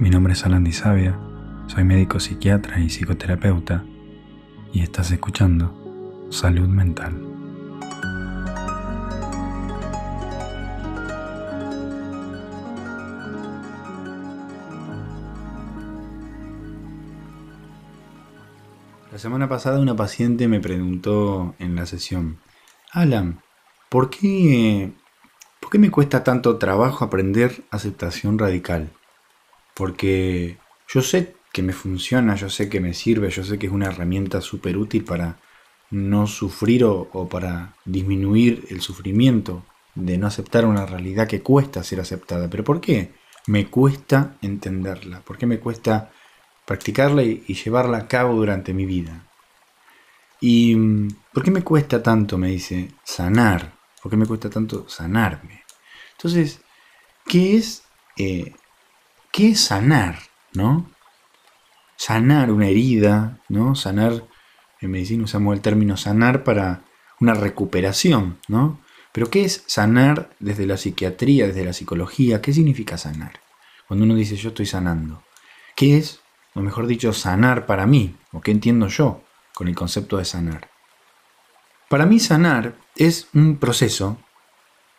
Mi nombre es Alan Sabia, soy médico psiquiatra y psicoterapeuta y estás escuchando Salud Mental. La semana pasada una paciente me preguntó en la sesión, Alan, ¿por qué, ¿por qué me cuesta tanto trabajo aprender aceptación radical? Porque yo sé que me funciona, yo sé que me sirve, yo sé que es una herramienta súper útil para no sufrir o, para disminuir el sufrimiento de no aceptar una realidad que cuesta ser aceptada. Pero ¿por qué me cuesta entenderla? ¿Por qué me cuesta practicarla y, y llevarla a cabo durante mi vida? ¿Y por qué me cuesta tanto, me dice, sanar? ¿Por qué me cuesta tanto sanarme? Entonces, ¿qué es eh, ¿Qué es sanar? ¿No? Sanar una herida, ¿no? Sanar, en medicina usamos el término sanar para una recuperación, ¿no? Pero ¿qué es sanar desde la psiquiatría, desde la psicología? ¿Qué significa sanar? Cuando uno dice yo estoy sanando. ¿Qué es, o mejor dicho, sanar para mí? ¿O qué entiendo yo con el concepto de sanar? Para mí sanar es un proceso,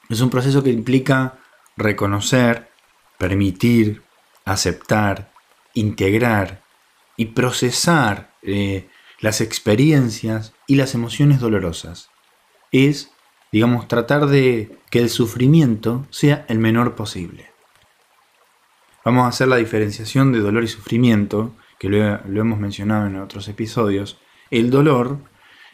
es un proceso que implica reconocer, permitir, aceptar, integrar y procesar eh, las experiencias y las emociones dolorosas. Es, digamos, tratar de que el sufrimiento sea el menor posible. Vamos a hacer la diferenciación de dolor y sufrimiento, que lo, hemos mencionado en otros episodios. El dolor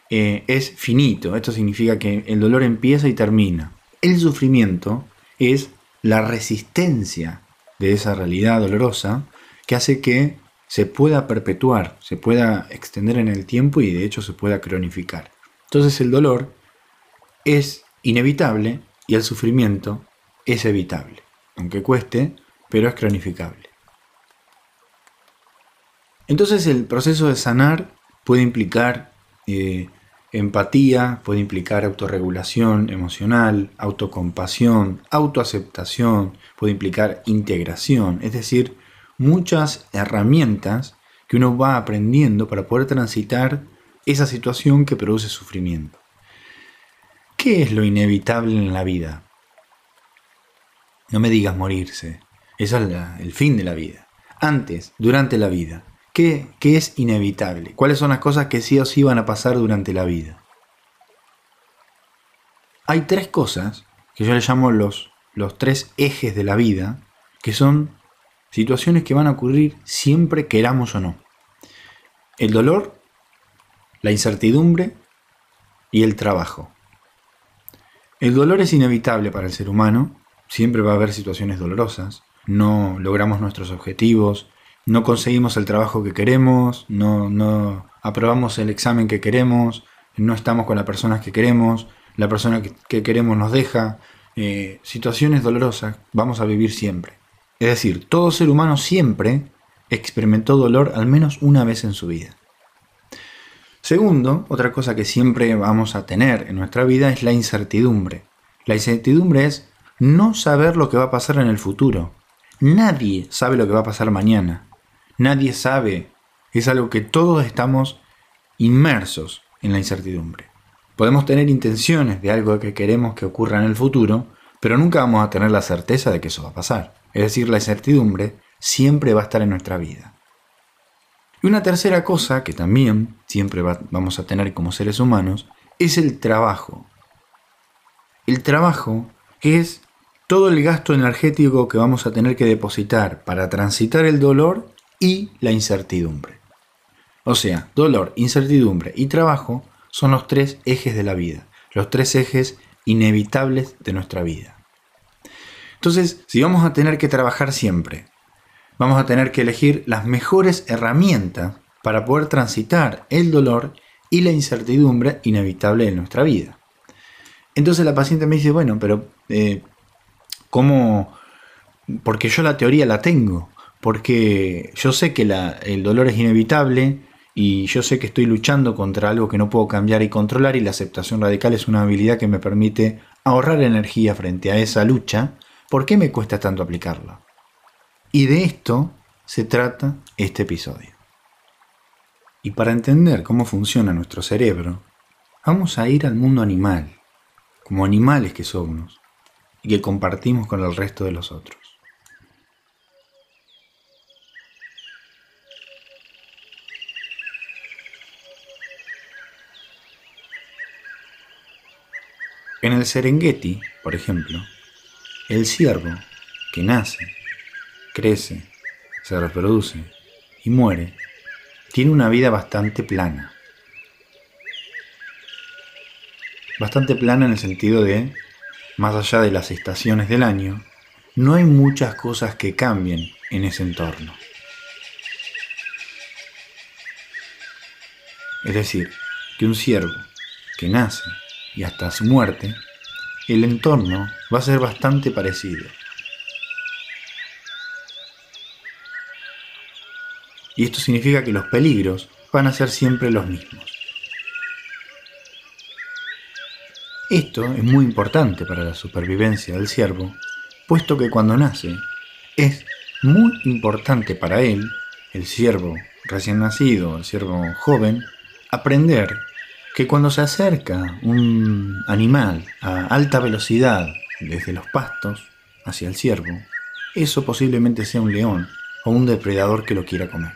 eh, es finito, esto significa que el dolor empieza y termina. El sufrimiento es la resistencia de esa realidad dolorosa que hace que se pueda perpetuar, se pueda extender en el tiempo y de hecho se pueda cronificar. Entonces el dolor es inevitable y el sufrimiento es evitable, aunque cueste, pero es cronificable. Entonces el proceso de sanar puede implicar eh, Empatía puede implicar autorregulación emocional, autocompasión, autoaceptación, puede implicar integración, es decir, muchas herramientas que uno va aprendiendo para poder transitar esa situación que produce sufrimiento. ¿Qué es lo inevitable en la vida? No me digas morirse, eso es el fin de la vida. Antes, durante la vida, ¿Qué, es inevitable? ¿Cuáles son las cosas que sí o sí van a pasar durante la vida? Hay tres cosas que yo le llamo los, los tres ejes de la vida, que son situaciones que van a ocurrir siempre queramos o no. El dolor, la incertidumbre y el trabajo. El dolor es inevitable para el ser humano, siempre va a haber situaciones dolorosas, no logramos nuestros objetivos, no conseguimos el trabajo que queremos, no, no aprobamos el examen que queremos, no estamos con las personas que queremos, la persona que, queremos nos deja, eh, situaciones dolorosas vamos a vivir siempre. Es decir, todo ser humano siempre experimentó dolor al menos una vez en su vida. Segundo, otra cosa que siempre vamos a tener en nuestra vida es la incertidumbre. La incertidumbre es no saber lo que va a pasar en el futuro. Nadie sabe lo que va a pasar mañana. Nadie sabe. Es algo que todos estamos inmersos en la incertidumbre. Podemos tener intenciones de algo que queremos que ocurra en el futuro, pero nunca vamos a tener la certeza de que eso va a pasar. Es decir, la incertidumbre siempre va a estar en nuestra vida. Y una tercera cosa que también siempre vamos a tener como seres humanos es el trabajo. El trabajo es todo el gasto energético que vamos a tener que depositar para transitar el dolor y la incertidumbre. O sea, dolor, incertidumbre y trabajo son los tres ejes de la vida, los tres ejes inevitables de nuestra vida. Entonces, si vamos a tener que trabajar siempre, vamos a tener que elegir las mejores herramientas para poder transitar el dolor y la incertidumbre inevitable en nuestra vida. Entonces la paciente me dice, bueno, pero eh, ¿cómo? Porque yo la teoría la tengo, porque yo sé que el dolor es inevitable y yo sé que estoy luchando contra algo que no puedo cambiar y controlar y la aceptación radical es una habilidad que me permite ahorrar energía frente a esa lucha, ¿por qué me cuesta tanto aplicarla? Y de esto se trata este episodio. Y para entender cómo funciona nuestro cerebro, vamos a ir al mundo animal, como animales que somos y que compartimos con el resto de los otros. En el Serengeti, por ejemplo, el ciervo que nace, crece, se reproduce y muere, tiene una vida bastante plana. Bastante plana en el sentido de, más allá de las estaciones del año, no hay muchas cosas que cambien en ese entorno. Es decir, que un ciervo que nace, y hasta su muerte, el entorno va a ser bastante parecido. Y esto significa que los peligros van a ser siempre los mismos. Esto es muy importante para la supervivencia del ciervo, puesto que cuando nace es muy importante para él, el ciervo recién nacido, el ciervo joven, aprender que cuando se acerca un animal a alta velocidad desde los pastos hacia el ciervo, eso posiblemente sea un león o un depredador que lo quiera comer.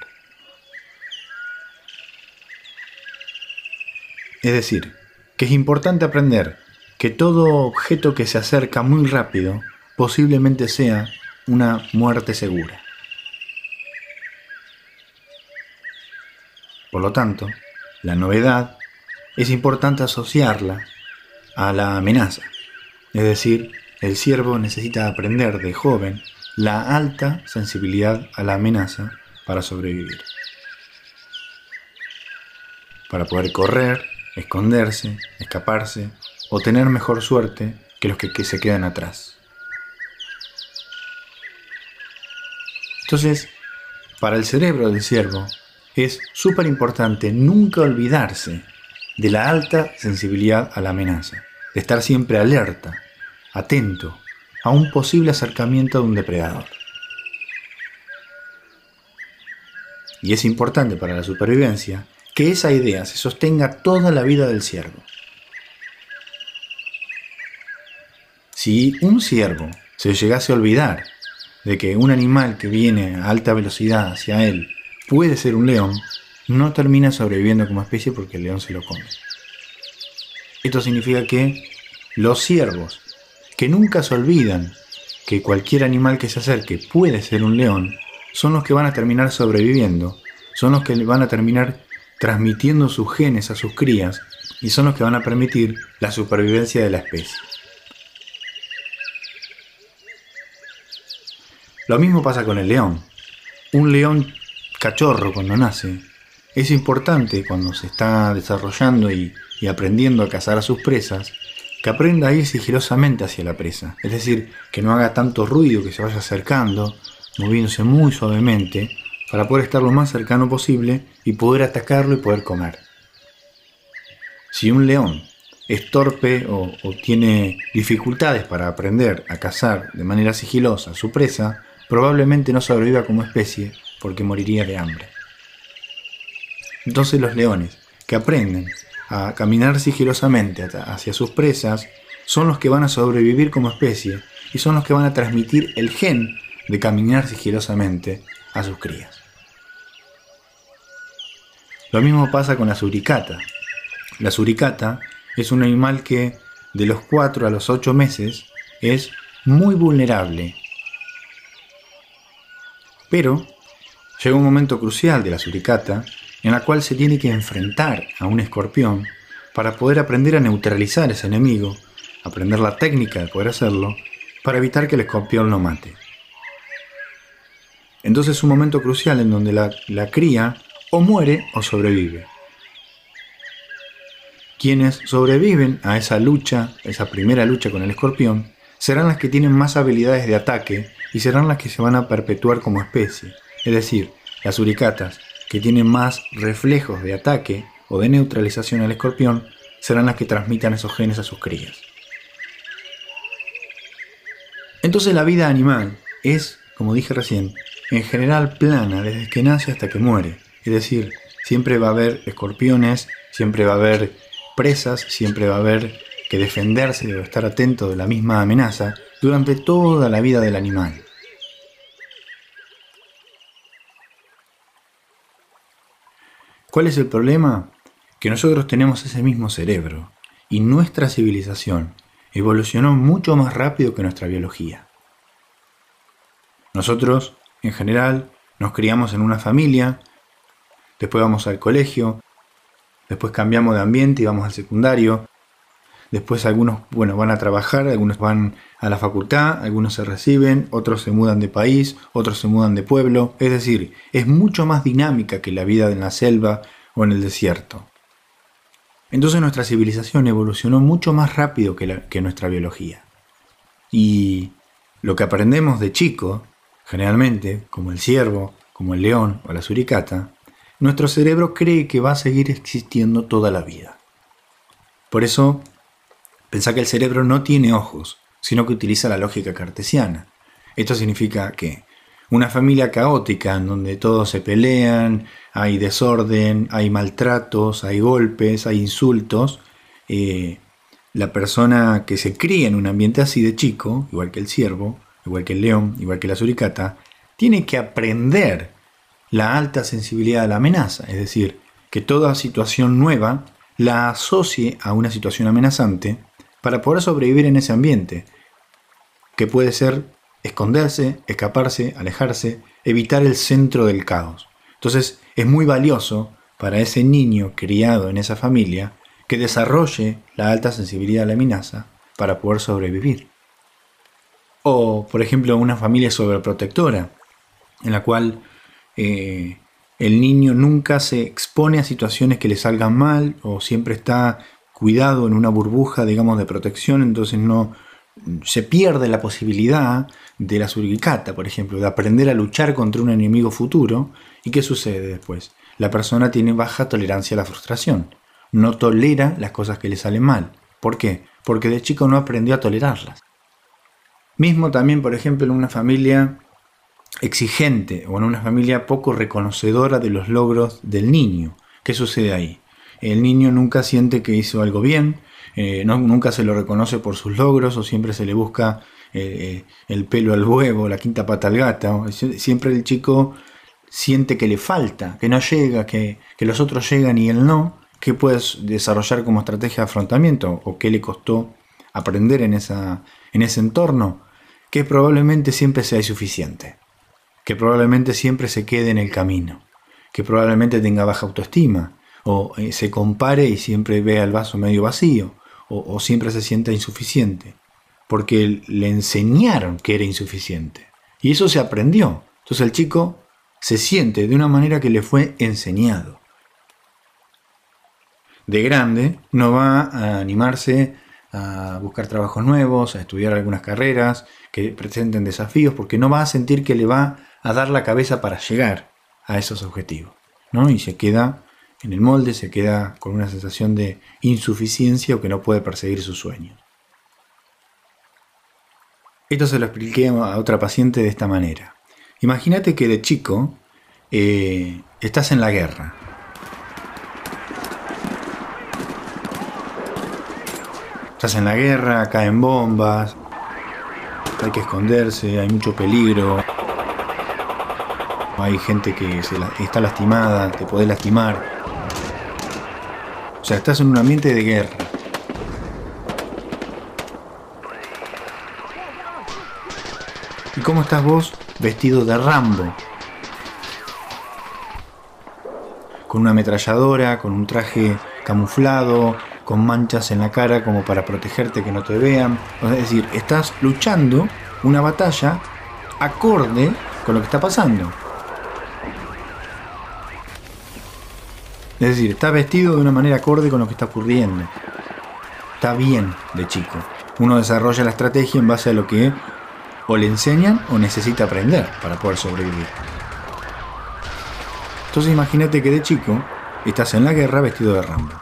Es decir, que es importante aprender que todo objeto que se acerca muy rápido posiblemente sea una muerte segura. Por lo tanto, la novedad es importante asociarla a la amenaza. Es decir, el siervo necesita aprender de joven la alta sensibilidad a la amenaza para sobrevivir. Para poder correr, esconderse, escaparse o tener mejor suerte que los que, se quedan atrás. Entonces, para el cerebro del ciervo es súper importante nunca olvidarse de la alta sensibilidad a la amenaza, de estar siempre alerta, atento a un posible acercamiento de un depredador. Y es importante para la supervivencia que esa idea se sostenga toda la vida del ciervo. Si un ciervo se llegase a olvidar de que un animal que viene a alta velocidad hacia él puede ser un león, no termina sobreviviendo como especie porque el león se lo come. Esto significa que los ciervos, que nunca se olvidan que cualquier animal que se acerque puede ser un león, son los que van a terminar sobreviviendo, son los que van a terminar transmitiendo sus genes a sus crías y son los que van a permitir la supervivencia de la especie. Lo mismo pasa con el león. Un león cachorro cuando nace es importante cuando se está desarrollando y, aprendiendo a cazar a sus presas, que aprenda a ir sigilosamente hacia la presa, es decir, que no haga tanto ruido, que se vaya acercando, moviéndose muy suavemente, para poder estar lo más cercano posible y poder atacarlo y poder comer. Si un león es torpe o, o, tiene dificultades para aprender a cazar de manera sigilosa a su presa, probablemente no sobreviva como especie porque moriría de hambre. Entonces los leones, que aprenden a caminar sigilosamente hacia sus presas, son los que van a sobrevivir como especie y son los que van a transmitir el gen de caminar sigilosamente a sus crías. Lo mismo pasa con la suricata. La suricata es un animal que de los 4 a los 8 meses es muy vulnerable. Pero llega un momento crucial de la suricata en la cual se tiene que enfrentar a un escorpión para poder aprender a neutralizar ese enemigo, aprender la técnica de poder hacerlo, para evitar que el escorpión lo mate. Entonces es un momento crucial en donde la, la cría o muere o sobrevive. Quienes sobreviven a esa lucha, esa primera lucha con el escorpión, serán las que tienen más habilidades de ataque y serán las que se van a perpetuar como especie. Es decir, las uricatas, que tienen más reflejos de ataque o de neutralización al escorpión serán las que transmitan esos genes a sus crías. Entonces la vida animal es, como dije recién, en general plana desde que nace hasta que muere. Es decir, siempre va a haber escorpiones, siempre va a haber presas, siempre va a haber que defenderse o estar atento de la misma amenaza durante toda la vida del animal. ¿Cuál es el problema? Que nosotros tenemos ese mismo cerebro y nuestra civilización evolucionó mucho más rápido que nuestra biología. Nosotros, en general, nos criamos en una familia, después vamos al colegio, después cambiamos de ambiente y vamos al secundario, después algunos bueno, van a trabajar, algunos van a la facultad, algunos se reciben, otros se mudan de país, otros se mudan de pueblo, es decir, es mucho más dinámica que la vida en la selva o en el desierto. Entonces nuestra civilización evolucionó mucho más rápido que, que nuestra biología. Y lo que aprendemos de chico, generalmente, como el ciervo, como el león o la suricata, nuestro cerebro cree que va a seguir existiendo toda la vida. Por eso, pensá que el cerebro no tiene ojos, sino que utiliza la lógica cartesiana. Esto significa que una familia caótica en donde todos se pelean, hay desorden, hay maltratos, hay golpes, hay insultos, eh, la persona que se cría en un ambiente así de chico, igual que el ciervo, igual que el león, igual que la suricata, tiene que aprender la alta sensibilidad a la amenaza, es decir, que toda situación nueva la asocie a una situación amenazante para poder sobrevivir en ese ambiente, que puede ser esconderse, escaparse, alejarse, evitar el centro del caos. Entonces es muy valioso para ese niño criado en esa familia que desarrolle la alta sensibilidad a la amenaza para poder sobrevivir. O, por ejemplo, una familia sobreprotectora, en la cual eh, el niño nunca se expone a situaciones que le salgan mal o siempre está cuidado en una burbuja, digamos, de protección, entonces no se pierde la posibilidad de la suricata, por ejemplo, de aprender a luchar contra un enemigo futuro. ¿Y qué sucede después? La persona tiene baja tolerancia a la frustración, no tolera las cosas que le salen mal. ¿Por qué? Porque de chico no aprendió a tolerarlas. Mismo también, por ejemplo, en una familia exigente o en una familia poco reconocedora de los logros del niño. ¿Qué sucede ahí? El niño nunca siente que hizo algo bien, eh, nunca se lo reconoce por sus logros o siempre se le busca eh, eh, el pelo al huevo, la quinta pata al gato. Siempre el chico siente que le falta, que no llega, que, los otros llegan y él no. ¿Qué puedes desarrollar como estrategia de afrontamiento o qué le costó aprender en, esa, en ese entorno? Que probablemente siempre sea insuficiente, que probablemente siempre se quede en el camino, que probablemente tenga baja autoestima, o eh, se compare y siempre vea el vaso medio vacío, o, siempre se sienta insuficiente, porque le enseñaron que era insuficiente. Y eso se aprendió. Entonces el chico se siente de una manera que le fue enseñado. De grande no va a animarse a buscar trabajos nuevos, a estudiar algunas carreras que presenten desafíos, porque no va a sentir que le va a dar la cabeza para llegar a esos objetivos. ¿no? Y se queda en el molde se queda con una sensación de insuficiencia o que no puede perseguir su sueño. Esto se lo expliqué a otra paciente de esta manera. Imagínate que de chico eh, estás en la guerra. Estás en la guerra, caen bombas, hay que esconderse, hay mucho peligro, hay gente que está lastimada, te puede lastimar sea, estás en un ambiente de guerra. ¿Y cómo estás vos vestido de Rambo? Con una ametralladora, con un traje camuflado, con manchas en la cara como para protegerte que no te vean. Es decir, estás luchando una batalla acorde con lo que está pasando. Es decir, está vestido de una manera acorde con lo que está ocurriendo. Está bien de chico. Uno desarrolla la estrategia en base a lo que o le enseñan o necesita aprender para poder sobrevivir. Entonces imagínate que de chico estás en la guerra vestido de Rambo.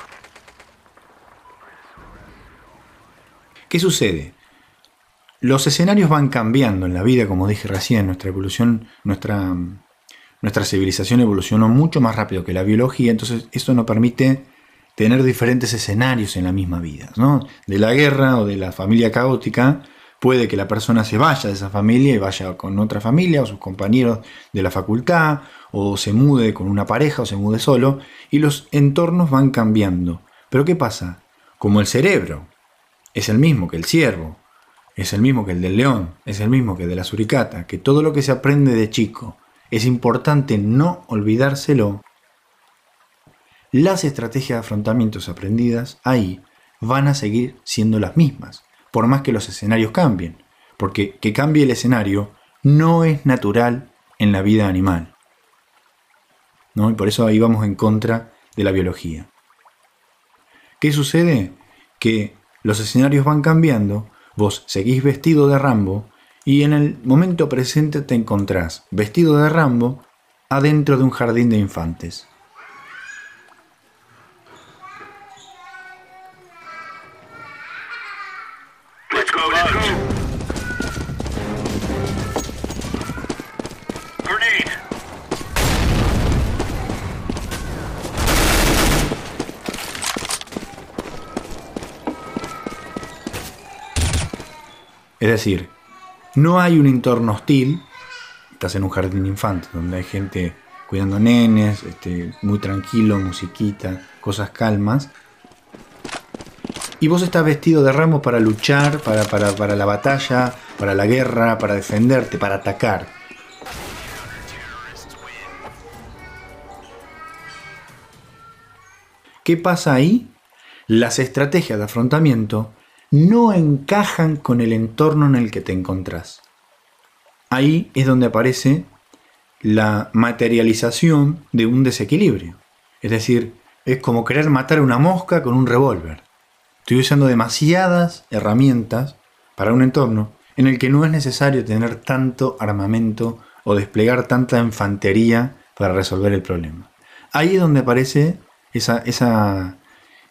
¿Qué sucede? los escenarios van cambiando en la vida, como dije recién, nuestra evolución, nuestra, nuestra civilización evolucionó mucho más rápido que la biología, entonces esto nos permite tener diferentes escenarios en la misma vida. ¿no? De la guerra o de la familia caótica, puede que la persona se vaya de esa familia y vaya con otra familia o sus compañeros de la facultad, o se mude con una pareja o se mude solo, y los entornos van cambiando. Pero ¿qué pasa? Como el cerebro es el mismo que el ciervo, es el mismo que el del león, es el mismo que el de la suricata, que todo lo que se aprende de chico es importante no olvidárselo, las estrategias de afrontamientos aprendidas ahí van a seguir siendo las mismas, por más que los escenarios cambien, porque que cambie el escenario no es natural en la vida animal. ¿no? Y por eso ahí vamos en contra de la biología. ¿Qué sucede? Que los escenarios van cambiando Vos seguís vestido de Rambo y en el momento presente te encontrás vestido de Rambo adentro de un jardín de infantes. Es decir, no hay un entorno hostil, estás en un jardín de donde hay gente cuidando nenes, este, muy tranquilo, musiquita, cosas calmas. Y vos estás vestido de ramos para luchar, para, para, para la batalla, para la guerra, para defenderte, para atacar. ¿Qué pasa ahí? Las estrategias de afrontamiento no encajan con el entorno en el que te encontrás. Ahí es donde aparece la materialización de un desequilibrio. Es decir, es como querer matar a una mosca con un revólver. Estoy usando demasiadas herramientas para un entorno en el que no es necesario tener tanto armamento o desplegar tanta infantería para resolver el problema. Ahí es donde aparece esa, esa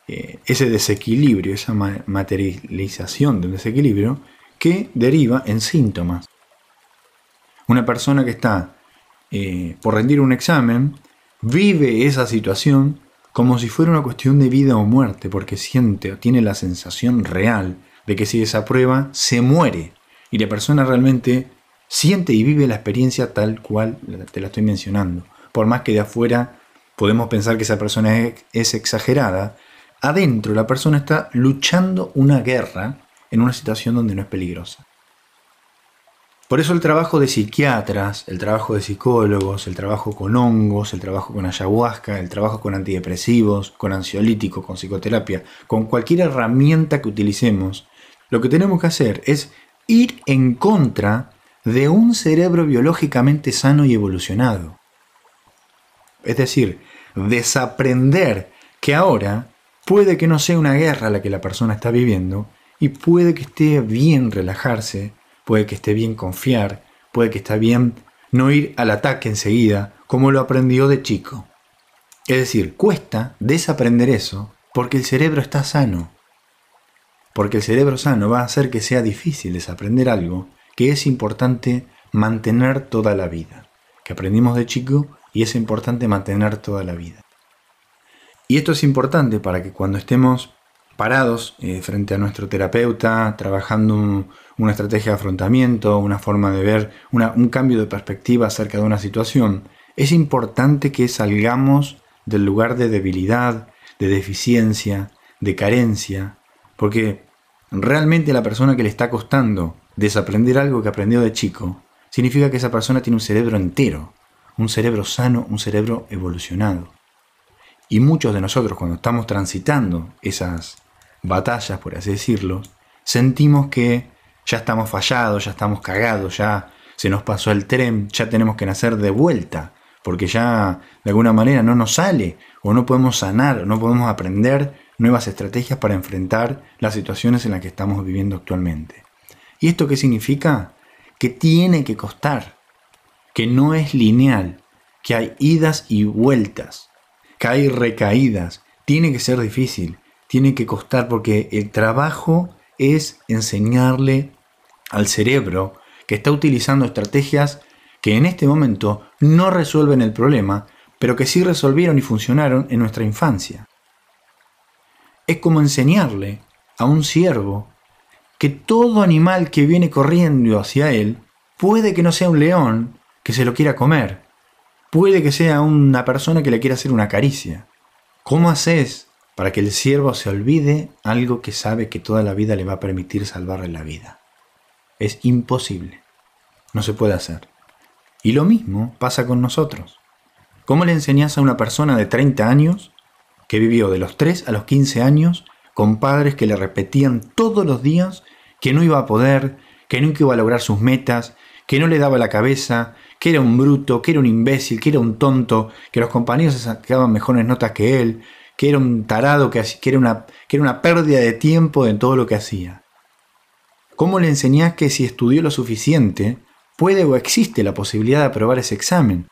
eh, ese desequilibrio, esa materialización del desequilibrio que deriva en síntomas. Una persona que está eh, por rendir un examen vive esa situación como si fuera una cuestión de vida o muerte, porque siente o tiene la sensación real de que si desaprueba, se muere. Y la persona realmente siente y vive la experiencia tal cual te la estoy mencionando. Por más que de afuera podemos pensar que esa persona es exagerada, adentro la persona está luchando una guerra en una situación donde no es peligrosa. Por eso el trabajo de psiquiatras, el trabajo de psicólogos, el trabajo con hongos, el trabajo con ayahuasca, el trabajo con antidepresivos, con ansiolíticos, con psicoterapia, con cualquier herramienta que utilicemos, lo que tenemos que hacer es ir en contra de un cerebro biológicamente sano y evolucionado. Es decir, desaprender que ahora Puede que no sea una guerra la que la persona está viviendo y puede que esté bien relajarse, puede que esté bien confiar, puede que esté bien no ir al ataque enseguida como lo aprendió de chico. Es decir, cuesta desaprender eso porque el cerebro está sano. Porque el cerebro sano va a hacer que sea difícil desaprender algo que es importante mantener toda la vida. Que aprendimos de chico y es importante mantener toda la vida. Y esto es importante para que cuando estemos parados eh, frente a nuestro terapeuta, trabajando una estrategia de afrontamiento, una forma de ver, un cambio de perspectiva acerca de una situación, es importante que salgamos del lugar de debilidad, de deficiencia, de carencia, porque realmente la persona que le está costando desaprender algo que aprendió de chico, significa que esa persona tiene un cerebro entero, un cerebro sano, un cerebro evolucionado. Y muchos de nosotros cuando estamos transitando esas batallas, por así decirlo, sentimos que ya estamos fallados, ya estamos cagados, ya se nos pasó el tren, ya tenemos que nacer de vuelta, porque ya de alguna manera no nos sale, o no podemos sanar, o no podemos aprender nuevas estrategias para enfrentar las situaciones en las que estamos viviendo actualmente. ¿Y esto qué significa? Que tiene que costar, que no es lineal, que hay idas y vueltas, hay recaídas, tiene que ser difícil, tiene que costar porque el trabajo es enseñarle al cerebro que está utilizando estrategias que en este momento no resuelven el problema, pero que sí resolvieron y funcionaron en nuestra infancia. Es como enseñarle a un ciervo que todo animal que viene corriendo hacia él puede que no sea un león que se lo quiera comer, puede que sea una persona que le quiera hacer una caricia. ¿Cómo haces para que el ciervo se olvide algo que sabe que toda la vida le va a permitir salvarle la vida? Es imposible. No se puede hacer. Y lo mismo pasa con nosotros. ¿Cómo le enseñas a una persona de 30 años que vivió de los 3 a los 15 años con padres que le repetían todos los días que no iba a poder, que nunca iba a lograr sus metas, que no le daba la cabeza, que era un bruto, que era un imbécil, que era un tonto, que los compañeros sacaban mejores notas que él, que era un tarado, que, era una, que era una pérdida de tiempo en todo lo que hacía. ¿Cómo le enseñás que si estudió lo suficiente, puede o existe la posibilidad de aprobar ese examen?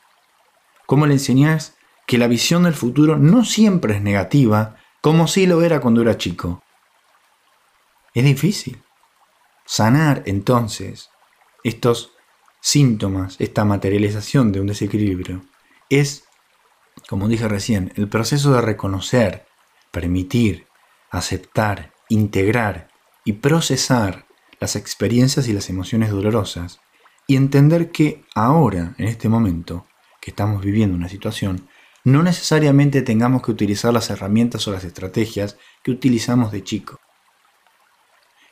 ¿Cómo le enseñás que la visión del futuro no siempre es negativa, como sí lo era cuando era chico? Es difícil. Sanar entonces estos síntomas, esta materialización de un desequilibrio, es, como dije recién, el proceso de reconocer, permitir, aceptar, integrar y procesar las experiencias y las emociones dolorosas y entender que ahora, en este momento, que estamos viviendo una situación, no necesariamente tengamos que utilizar las herramientas o las estrategias que utilizamos de chico.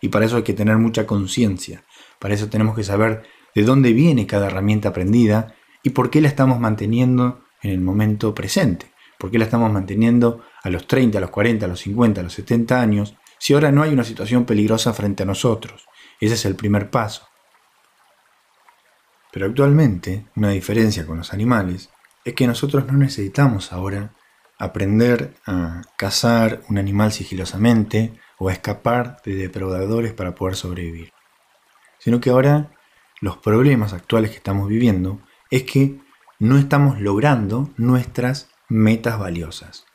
Y para eso hay que tener mucha conciencia, para eso tenemos que saber de dónde viene cada herramienta aprendida y por qué la estamos manteniendo en el momento presente, por qué la estamos manteniendo a los 30, a los 40, a los 50, a los 70 años, si ahora no hay una situación peligrosa frente a nosotros. Ese es el primer paso. Pero actualmente, una diferencia con los animales es que nosotros no necesitamos ahora aprender a cazar un animal sigilosamente o a escapar de depredadores para poder sobrevivir. Sino que ahora los problemas actuales que estamos viviendo es que no estamos logrando nuestras metas valiosas.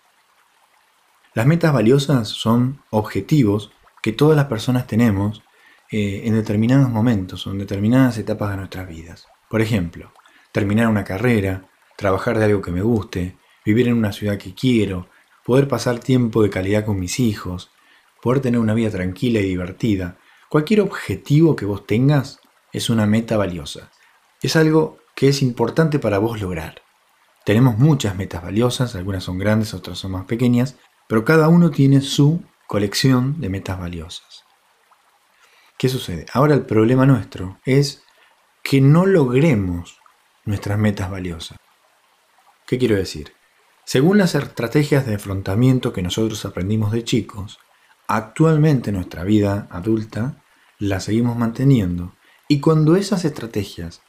Las metas valiosas son objetivos que todas las personas tenemos eh, en determinados momentos o en determinadas etapas de nuestras vidas. Por ejemplo, terminar una carrera, trabajar de algo que me guste, vivir en una ciudad que quiero, poder pasar tiempo de calidad con mis hijos, poder tener una vida tranquila y divertida. Cualquier objetivo que vos tengas es una meta valiosa. Es algo que es importante para vos lograr. Tenemos muchas metas valiosas, algunas son grandes, otras son más pequeñas, pero cada uno tiene su colección de metas valiosas. ¿Qué sucede? Ahora el problema nuestro es que no logremos nuestras metas valiosas. ¿Qué quiero decir? Según las estrategias de afrontamiento que nosotros aprendimos de chicos, actualmente nuestra vida adulta la seguimos manteniendo y cuando esas estrategias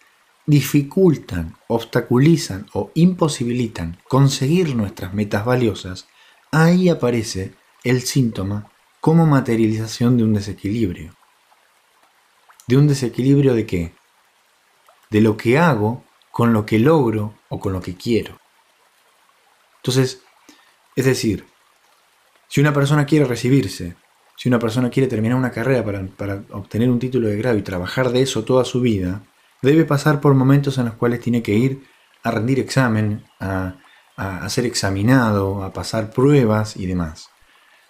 dificultan, obstaculizan o imposibilitan conseguir nuestras metas valiosas, ahí aparece el síntoma como materialización de un desequilibrio. ¿De un desequilibrio de qué? De lo que hago con lo que logro o con lo que quiero. Entonces, es decir, si una persona quiere recibirse, si una persona quiere terminar una carrera para, obtener un título de grado y trabajar de eso toda su vida, debe pasar por momentos en los cuales tiene que ir a rendir examen, a, ser examinado, a pasar pruebas y demás.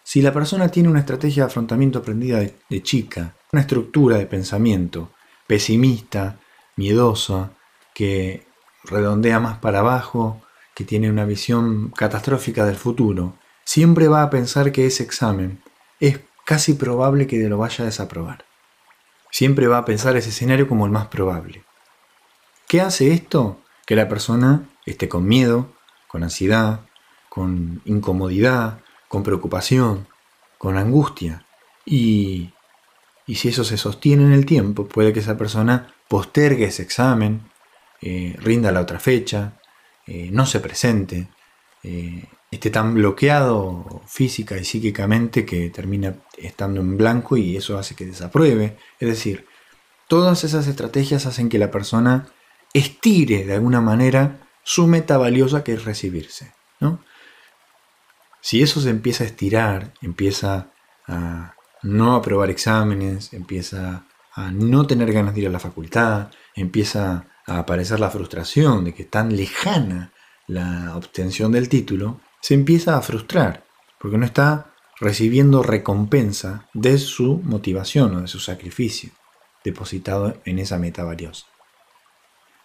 Si la persona tiene una estrategia de afrontamiento aprendida de chica, una estructura de pensamiento pesimista, miedosa, que redondea más para abajo, que tiene una visión catastrófica del futuro, siempre va a pensar que ese examen es casi probable que lo vaya a desaprobar. Siempre va a pensar ese escenario como el más probable. ¿Qué hace esto? Que la persona esté con miedo, con ansiedad, con incomodidad, con preocupación, con angustia. Y y si eso se sostiene en el tiempo, puede que esa persona postergue ese examen, eh, rinda la otra fecha, eh, no se presente, eh, esté tan bloqueado física y psíquicamente que termina estando en blanco y eso hace que desapruebe. Es decir, todas esas estrategias hacen que la persona estire de alguna manera su meta valiosa que es recibirse. Si eso se empieza a estirar, empieza a no aprobar exámenes, empieza a no tener ganas de ir a la facultad, empieza a aparecer la frustración de que es tan lejana la obtención del título, se empieza a frustrar, porque no está recibiendo recompensa de su motivación o de su sacrificio depositado en esa meta valiosa.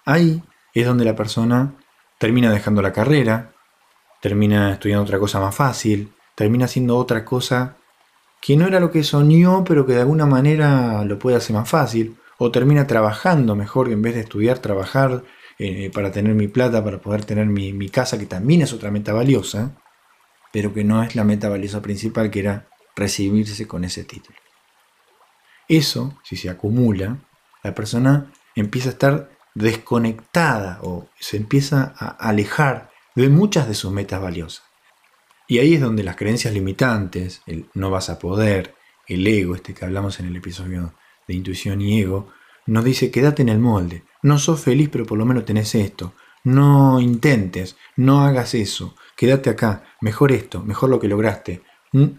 Ahí es donde la persona termina dejando la carrera, termina estudiando otra cosa más fácil, termina haciendo otra cosa que no era lo que soñó, pero que de alguna manera lo puede hacer más fácil, o termina trabajando mejor que en vez de estudiar, trabajar eh, para tener mi plata, para poder tener mi, mi casa, que también es otra meta valiosa, pero que no es la meta valiosa principal, que era recibirse con ese título. Eso, si se acumula, la persona empieza a estar desconectada o se empieza a alejar de muchas de sus metas valiosas. Y ahí es donde las creencias limitantes, el no vas a poder, el ego, este que hablamos en el episodio de intuición y ego, nos dice quédate en el molde, no sos feliz pero por lo menos tenés esto, no intentes, no hagas eso, quédate acá, mejor esto, mejor lo que lograste,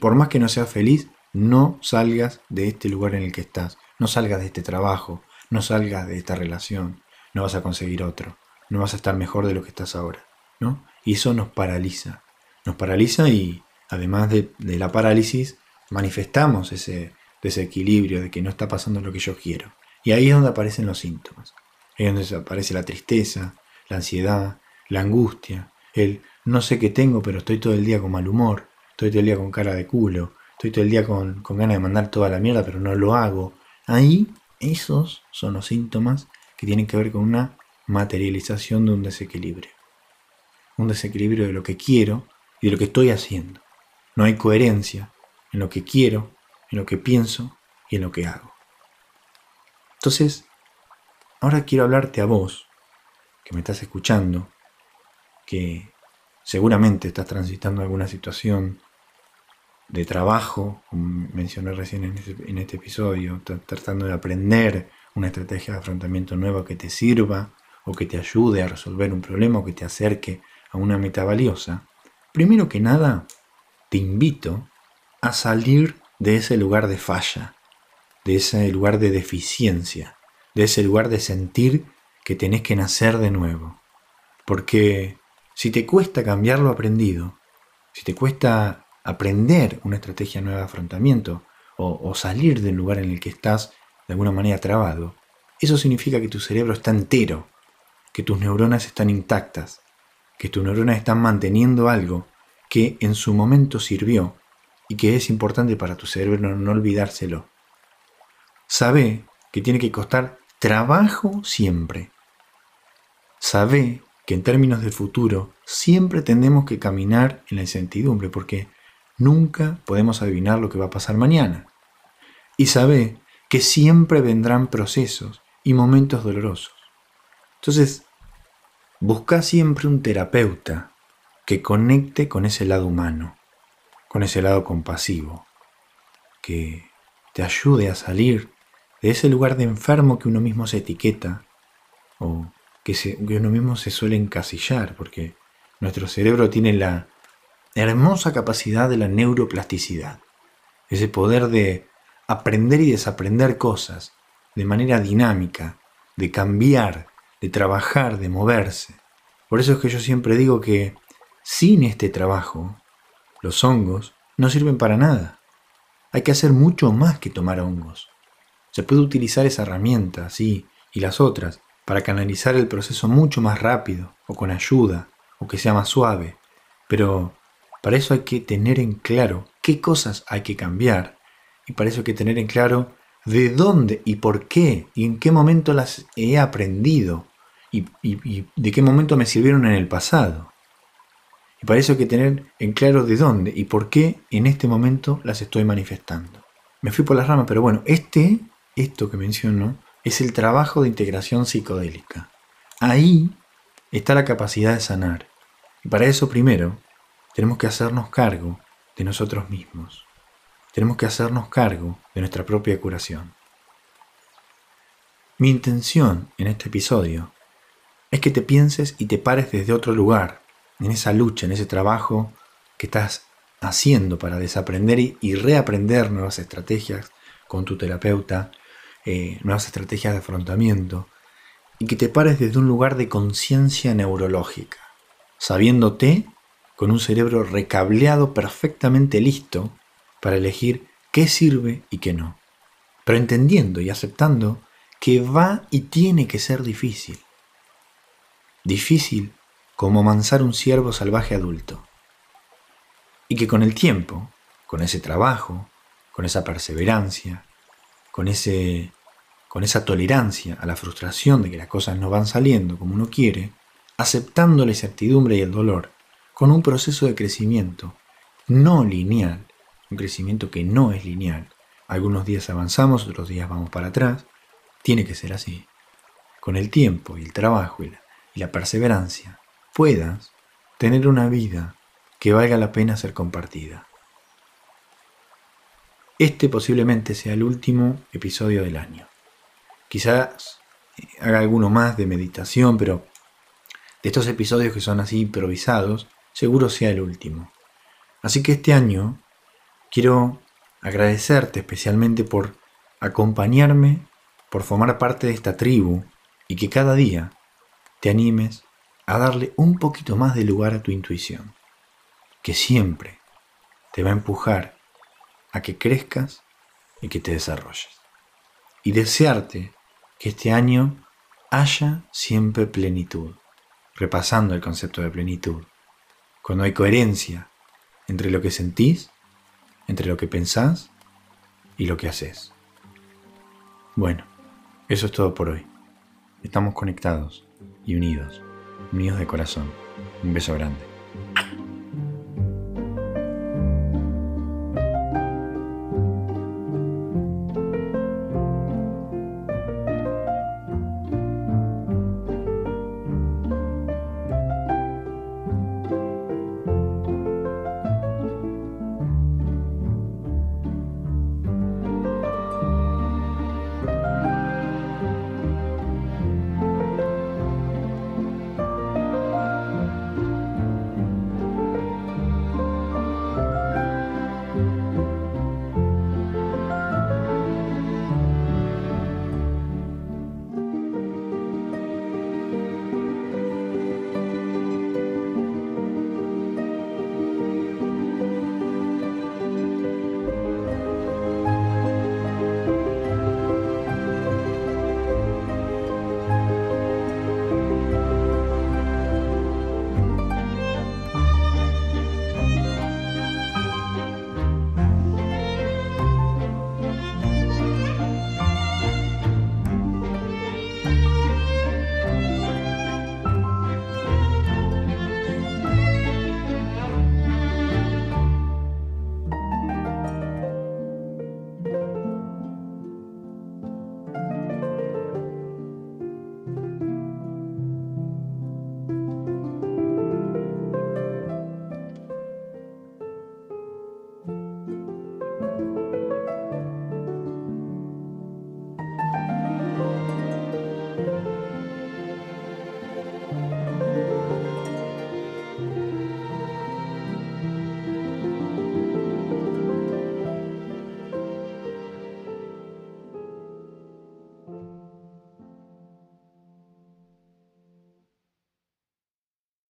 por más que no seas feliz, no salgas de este lugar en el que estás, no salgas de este trabajo, no salgas de esta relación, no vas a conseguir otro, no vas a estar mejor de lo que estás ahora, ¿no? Y eso nos paraliza, nos paraliza y además de, la parálisis manifestamos ese desequilibrio de que no está pasando lo que yo quiero. Y ahí es donde aparecen los síntomas. Ahí es donde aparece la tristeza, la ansiedad, la angustia, el no sé qué tengo, pero estoy todo el día con mal humor, estoy todo el día con cara de culo, estoy todo el día con, con ganas de mandar toda la mierda, pero no lo hago. Ahí, esos son los síntomas que tienen que ver con una materialización de un desequilibrio. Un desequilibrio de lo que quiero y de lo que estoy haciendo. No hay coherencia en lo que quiero, en lo que pienso y en lo que hago. Entonces, ahora quiero hablarte a vos, que me estás escuchando, que seguramente estás transitando alguna situación de trabajo, como mencioné recién en este, en este episodio, tratando de aprender una estrategia de afrontamiento nueva que te sirva o que te ayude a resolver un problema o que te acerque a una meta valiosa, primero que nada, te invito a salir de ese lugar de falla, de ese lugar de deficiencia, de ese lugar de sentir que tenés que nacer de nuevo. Porque si te cuesta cambiar lo aprendido, si te cuesta aprender una estrategia nueva de afrontamiento o, salir del lugar en el que estás de alguna manera trabado, eso significa que tu cerebro está entero, que tus neuronas están intactas, que tus neuronas están manteniendo algo que en su momento sirvió y que es importante para tu cerebro no, olvidárselo. Sabe que tiene que costar trabajo siempre. Sabe que en términos de futuro siempre tenemos que caminar en la incertidumbre porque nunca podemos adivinar lo que va a pasar mañana. Y sabe que siempre vendrán procesos y momentos dolorosos. Entonces, busca siempre un terapeuta que conecte con ese lado humano, con ese lado compasivo, que te ayude a salir ese lugar de enfermo que uno mismo se etiqueta o que, que uno mismo se suele encasillar, porque nuestro cerebro tiene la hermosa capacidad de la neuroplasticidad, ese poder de aprender y desaprender cosas de manera dinámica, de cambiar, de trabajar, de moverse. Por eso es que yo siempre digo que sin este trabajo, los hongos no sirven para nada. Hay que hacer mucho más que tomar hongos. Se puede utilizar esa herramienta, sí, y las otras, para canalizar el proceso mucho más rápido, o con ayuda, o que sea más suave. Pero para eso hay que tener en claro qué cosas hay que cambiar y para eso hay que tener en claro de dónde y por qué y en qué momento las he aprendido y, de qué momento me sirvieron en el pasado. Y para eso hay que tener en claro de dónde y por qué en este momento las estoy manifestando. Me fui por las ramas, pero bueno, este, esto que menciono, es el trabajo de integración psicodélica. Ahí está la capacidad de sanar. Y para eso primero tenemos que hacernos cargo de nosotros mismos tenemos que hacernos cargo de nuestra propia curación. Mi intención en este episodio es que te pienses y te pares desde otro lugar, en esa lucha, en ese trabajo que estás haciendo para desaprender y reaprender nuevas estrategias con tu terapeuta, eh, nuevas estrategias de afrontamiento y que te pares desde un lugar de conciencia neurológica, sabiéndote con un cerebro recableado perfectamente listo para elegir qué sirve y qué no, pero entendiendo y aceptando que va y tiene que ser difícil. Difícil como amansar un ciervo salvaje adulto. Y que con el tiempo, con ese trabajo, con esa perseverancia, con, ese, con esa tolerancia a la frustración de que las cosas no van saliendo como uno quiere, aceptando la incertidumbre y el dolor, con un proceso de crecimiento no lineal, un crecimiento que no es lineal. Algunos días avanzamos, otros días vamos para atrás. Tiene que ser así. Con el tiempo y el trabajo y la, y la perseverancia, puedas tener una vida que valga la pena ser compartida. Este posiblemente sea el último episodio del año. Quizás haga alguno más de meditación, pero de estos episodios que son así improvisados, seguro sea el último. Así que este año quiero agradecerte especialmente por acompañarme, por formar parte de esta tribu y que cada día te animes a darle un poquito más de lugar a tu intuición, que siempre te va a empujar a que crezcas y que te desarrolles. Y desearte que este año haya siempre plenitud, repasando el concepto de plenitud, cuando hay coherencia entre lo que sentís, entre lo que pensás y lo que haces. Bueno, eso es todo por hoy. Estamos conectados y unidos míos de corazón. Un beso grande.